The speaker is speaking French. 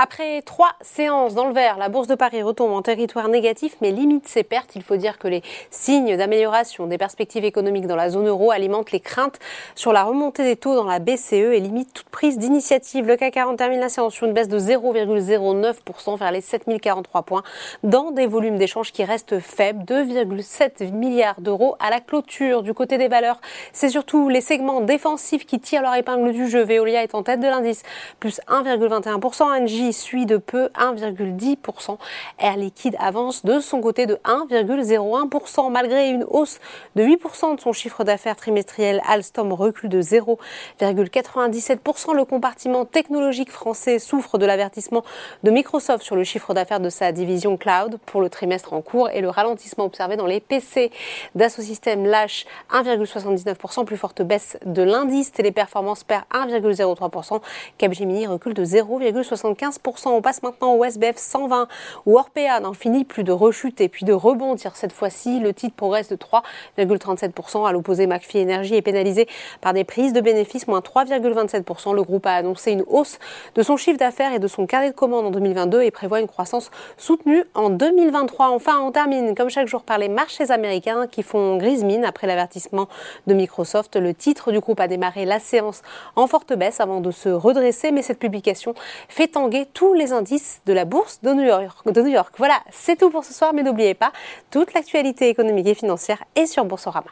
Après trois séances dans le vert, la bourse de Paris retombe en territoire négatif mais limite ses pertes. Il faut dire que les signes d'amélioration des perspectives économiques dans la zone euro alimentent les craintes sur la remontée des taux dans la BCE et limitent toute prise d'initiative. Le CAC 40 termine la séance sur une baisse de 0,09% vers les 7043 points dans des volumes d'échanges qui restent faibles, 2,7 milliards d'euros à la clôture. Du côté des valeurs, c'est surtout les segments défensifs qui tirent leur épingle du jeu. Veolia est en tête de l'indice, plus 1,21%. Engie suit de peu 1,10%. Air Liquide avance de son côté de 1,01%. Malgré une hausse de 8% de son chiffre d'affaires trimestriel, Alstom recule de 0,97%. Le compartiment technologique français souffre de l'avertissement de Microsoft sur le chiffre d'affaires de sa division cloud pour le trimestre en cours et le ralentissement observé dans les PC. Dassault Systèmes lâche 1,79%, plus forte baisse de l'indice. Téléperformance perd 1,03%. Capgemini recule de 0,75%. On passe maintenant au SBF 120 où Orpea n'en finit plus de rechuter puis de rebondir. Cette fois-ci, le titre progresse de 3,37%. À l'opposé, McPhee Energy est pénalisé par des prises de bénéfices, moins 3,27%. Le groupe a annoncé une hausse de son chiffre d'affaires et de son carnet de commandes en 2022 et prévoit une croissance soutenue en 2023. Enfin, on termine comme chaque jour par les marchés américains qui font grise mine après l'avertissement de Microsoft. Le titre du groupe a démarré la séance en forte baisse avant de se redresser, mais cette publication fait tanguer tous les indices de la bourse de New York. Voilà, c'est tout pour ce soir, mais n'oubliez pas, toute l'actualité économique et financière est sur Boursorama.